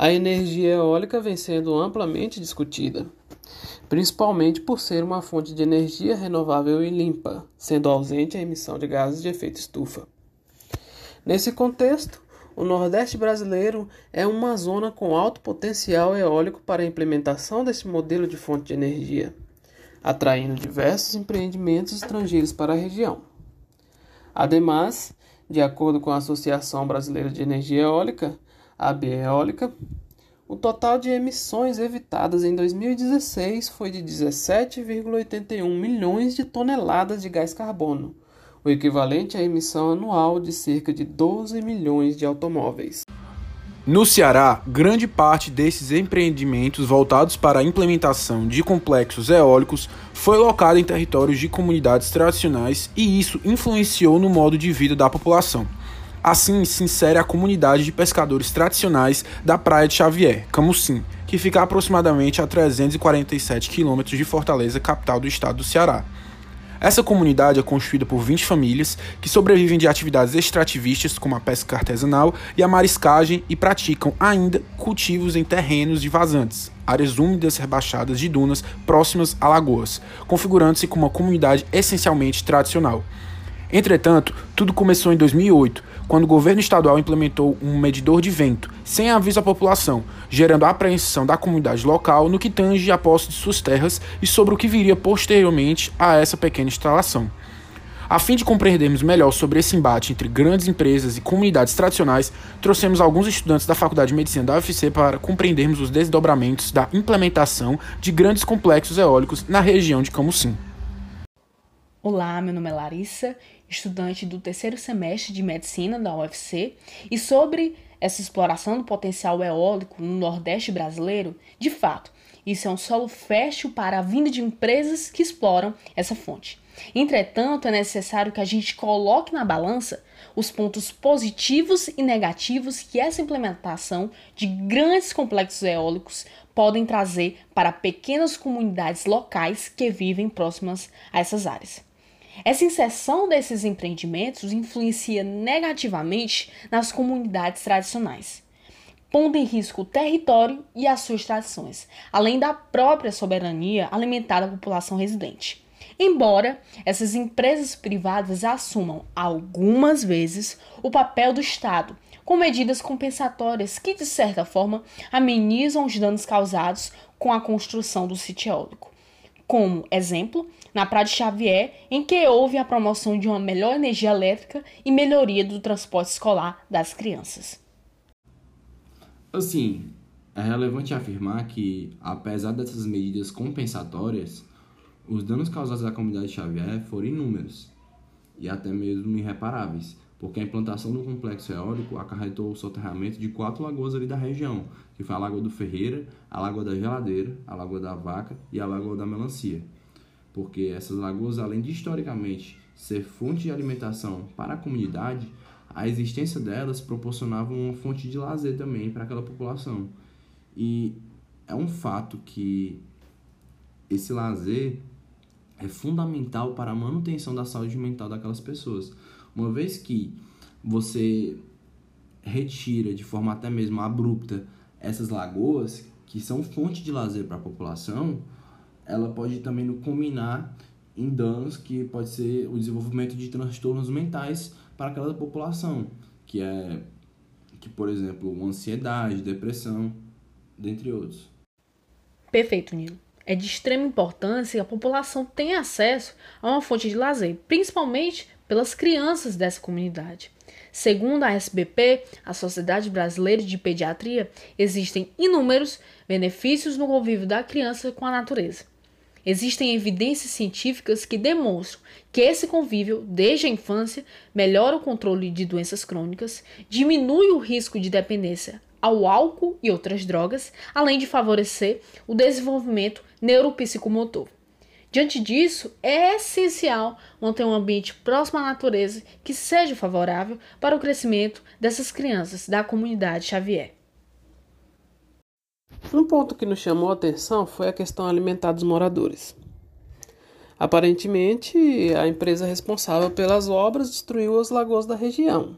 A energia eólica vem sendo amplamente discutida, principalmente por ser uma fonte de energia renovável e limpa, sendo ausente a emissão de gases de efeito estufa. Nesse contexto, o Nordeste brasileiro é uma zona com alto potencial eólico para a implementação desse modelo de fonte de energia, atraindo diversos empreendimentos estrangeiros para a região. Ademais, de acordo com a Associação Brasileira de Energia Eólica, a Eólica, o total de emissões evitadas em 2016 foi de 17,81 milhões de toneladas de gás carbono, o equivalente à emissão anual de cerca de 12 milhões de automóveis. No Ceará, grande parte desses empreendimentos voltados para a implementação de complexos eólicos foi locada em territórios de comunidades tradicionais e isso influenciou no modo de vida da população. Assim se insere a comunidade de pescadores tradicionais da Praia de Xavier, Camusim, que fica aproximadamente a 347 quilômetros de Fortaleza, capital do estado do Ceará. Essa comunidade é constituída por 20 famílias que sobrevivem de atividades extrativistas como a pesca artesanal e a mariscagem e praticam ainda cultivos em terrenos de vazantes, áreas úmidas rebaixadas de dunas próximas a lagoas, configurando-se como uma comunidade essencialmente tradicional. Entretanto, tudo começou em 2008, quando o governo estadual implementou um medidor de vento, sem aviso à população, gerando a apreensão da comunidade local no que tange a posse de suas terras e sobre o que viria posteriormente a essa pequena instalação. A fim de compreendermos melhor sobre esse embate entre grandes empresas e comunidades tradicionais, trouxemos alguns estudantes da Faculdade de Medicina da UFC para compreendermos os desdobramentos da implementação de grandes complexos eólicos na região de Camusim. Olá, meu nome é Larissa, estudante do terceiro semestre de medicina da UFC, e sobre essa exploração do potencial eólico no Nordeste brasileiro, de fato, isso é um solo fértil para a vinda de empresas que exploram essa fonte. Entretanto, é necessário que a gente coloque na balança os pontos positivos e negativos que essa implementação de grandes complexos eólicos podem trazer para pequenas comunidades locais que vivem próximas a essas áreas. Essa inserção desses empreendimentos influencia negativamente nas comunidades tradicionais, pondo em risco o território e as suas tradições, além da própria soberania alimentar a população residente. Embora essas empresas privadas assumam algumas vezes o papel do Estado com medidas compensatórias que, de certa forma, amenizam os danos causados com a construção do sítio eólico como exemplo na Praia de Xavier, em que houve a promoção de uma melhor energia elétrica e melhoria do transporte escolar das crianças. Assim, é relevante afirmar que, apesar dessas medidas compensatórias, os danos causados à comunidade de Xavier foram inúmeros e até mesmo irreparáveis, porque a implantação do complexo eólico acarretou o soterramento de quatro lagoas ali da região, que foi a Lagoa do Ferreira, a Lagoa da Geladeira, a Lagoa da Vaca e a Lagoa da Melancia. Porque essas lagoas, além de historicamente ser fonte de alimentação para a comunidade, a existência delas proporcionava uma fonte de lazer também para aquela população. E é um fato que esse lazer é fundamental para a manutenção da saúde mental daquelas pessoas. Uma vez que você retira de forma até mesmo abrupta essas lagoas, que são fonte de lazer para a população, ela pode também combinar em danos que pode ser o desenvolvimento de transtornos mentais para aquela população, que é que por exemplo, ansiedade, depressão, dentre outros. Perfeito, Nilo. É de extrema importância que a população tenha acesso a uma fonte de lazer, principalmente pelas crianças dessa comunidade. Segundo a SBP, a Sociedade Brasileira de Pediatria, existem inúmeros benefícios no convívio da criança com a natureza. Existem evidências científicas que demonstram que esse convívio, desde a infância, melhora o controle de doenças crônicas, diminui o risco de dependência ao álcool e outras drogas, além de favorecer o desenvolvimento neuropsicomotor. Diante disso, é essencial manter um ambiente próximo à natureza que seja favorável para o crescimento dessas crianças da comunidade Xavier. Um ponto que nos chamou a atenção foi a questão alimentar dos moradores. Aparentemente, a empresa responsável pelas obras destruiu as lagoas da região.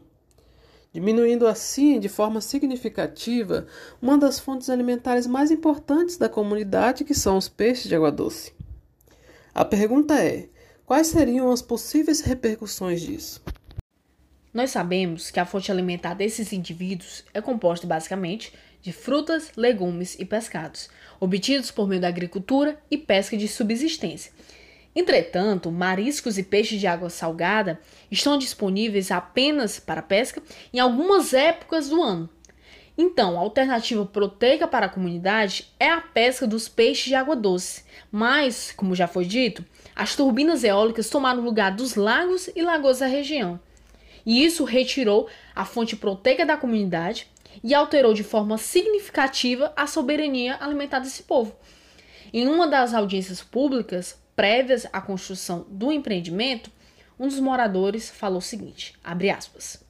diminuindo assim de forma significativa uma das fontes alimentares mais importantes da comunidade, que são os peixes de água doce. A pergunta é: quais seriam as possíveis repercussões disso? Nós sabemos que a fonte alimentar desses indivíduos é composta basicamente de frutas, legumes e pescados, obtidos por meio da agricultura e pesca de subsistência. Entretanto, mariscos e peixes de água salgada estão disponíveis apenas para pesca em algumas épocas do ano. Então, a alternativa proteica para a comunidade é a pesca dos peixes de água doce. Mas, como já foi dito, as turbinas eólicas tomaram lugar dos lagos e lagoas da região e isso retirou a fonte proteica da comunidade e alterou de forma significativa a soberania alimentar desse povo. Em uma das audiências públicas prévias à construção do empreendimento, um dos moradores falou o seguinte, aspas,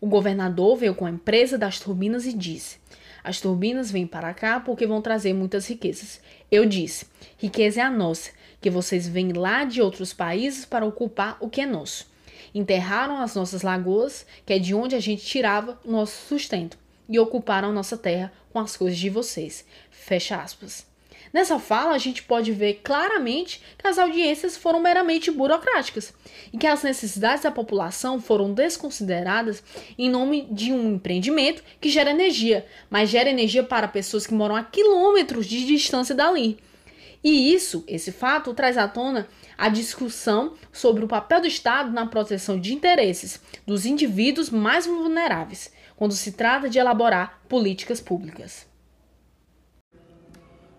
O governador veio com a empresa das turbinas e disse: As turbinas vêm para cá porque vão trazer muitas riquezas. Eu disse: Riqueza é a nossa, que vocês vêm lá de outros países para ocupar o que é nosso. Enterraram as nossas lagoas, que é de onde a gente tirava o nosso sustento, e ocuparam nossa terra com as coisas de vocês. Fecha aspas. Nessa fala, a gente pode ver claramente que as audiências foram meramente burocráticas e que as necessidades da população foram desconsideradas em nome de um empreendimento que gera energia, mas gera energia para pessoas que moram a quilômetros de distância dali. E isso, esse fato, traz à tona a discussão sobre o papel do Estado na proteção de interesses dos indivíduos mais vulneráveis, quando se trata de elaborar políticas públicas.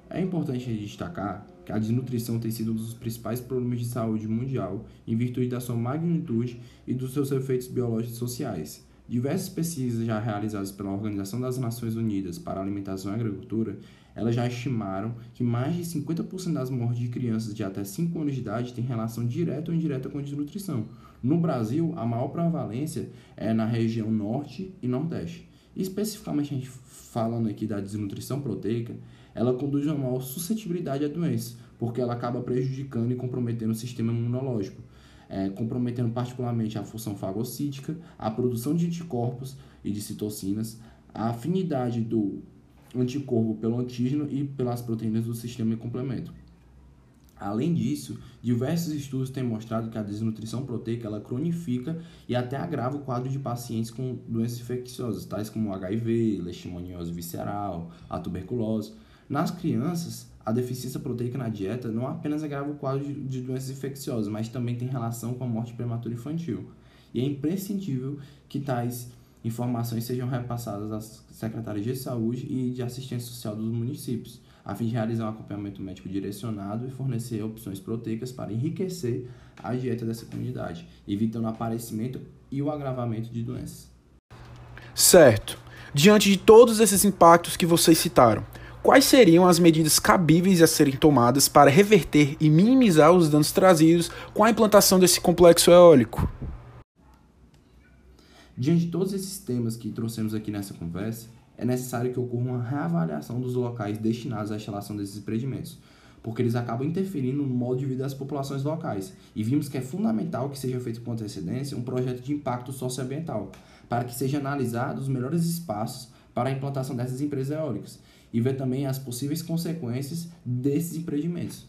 É importante destacar que a desnutrição tem sido um dos principais problemas de saúde mundial em virtude da sua magnitude e dos seus efeitos biológicos e sociais. Diversas pesquisas já realizadas pela Organização das Nações Unidas para a Alimentação e Agricultura elas já estimaram que mais de 50% das mortes de crianças de até 5 anos de idade têm relação direta ou indireta com a desnutrição. No Brasil, a maior prevalência é na região norte e nordeste. Especificamente, a gente falando aqui da desnutrição proteica, ela conduz a uma maior suscetibilidade à doença, porque ela acaba prejudicando e comprometendo o sistema imunológico, é, comprometendo particularmente a função fagocítica, a produção de anticorpos e de citocinas, a afinidade do anticorpo pelo antígeno e pelas proteínas do sistema de complemento. Além disso, diversos estudos têm mostrado que a desnutrição proteica ela cronifica e até agrava o quadro de pacientes com doenças infecciosas, tais como HIV, leishmaniose visceral, a tuberculose. Nas crianças, a deficiência proteica na dieta não apenas agrava o quadro de, doenças infecciosas, mas também tem relação com a morte prematura infantil. E é imprescindível que tais informações sejam repassadas às secretarias de saúde e de assistência social dos municípios, a fim de realizar um acompanhamento médico direcionado e fornecer opções proteicas para enriquecer a dieta dessa comunidade, evitando o aparecimento e o agravamento de doenças. Certo. Diante de todos esses impactos que vocês citaram, quais seriam as medidas cabíveis a serem tomadas para reverter e minimizar os danos trazidos com a implantação desse complexo eólico? Diante de todos esses temas que trouxemos aqui nessa conversa, é necessário que ocorra uma reavaliação dos locais destinados à instalação desses empreendimentos, porque eles acabam interferindo no modo de vida das populações locais. E vimos que é fundamental que seja feito com antecedência um projeto de impacto socioambiental, para que sejam analisados os melhores espaços para a implantação dessas empresas eólicas e ver também as possíveis consequências desses empreendimentos.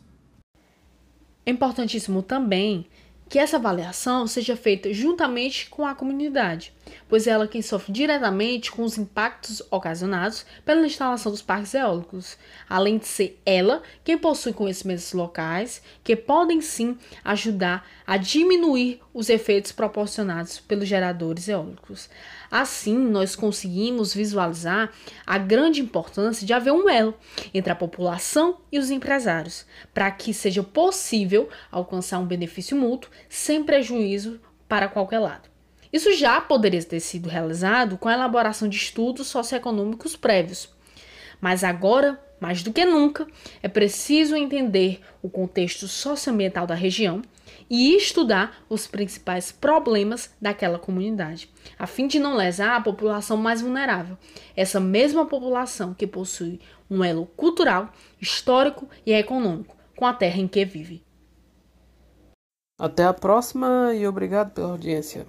É importantíssimo também que essa avaliação seja feita juntamente com a comunidade, pois é ela quem sofre diretamente com os impactos ocasionados pela instalação dos parques eólicos, além de ser ela quem possui conhecimentos locais que podem sim ajudar a diminuir os efeitos proporcionados pelos geradores eólicos. Assim, nós conseguimos visualizar a grande importância de haver um elo entre a população e os empresários, para que seja possível alcançar um benefício mútuo sem prejuízo para qualquer lado. Isso já poderia ter sido realizado com a elaboração de estudos socioeconômicos prévios. Mas agora, mais do que nunca, é preciso entender o contexto socioambiental da região e estudar os principais problemas daquela comunidade, a fim de não lesar a população mais vulnerável, essa mesma população que possui um elo cultural, histórico e econômico com a terra em que vive. Até a próxima e obrigado pela audiência.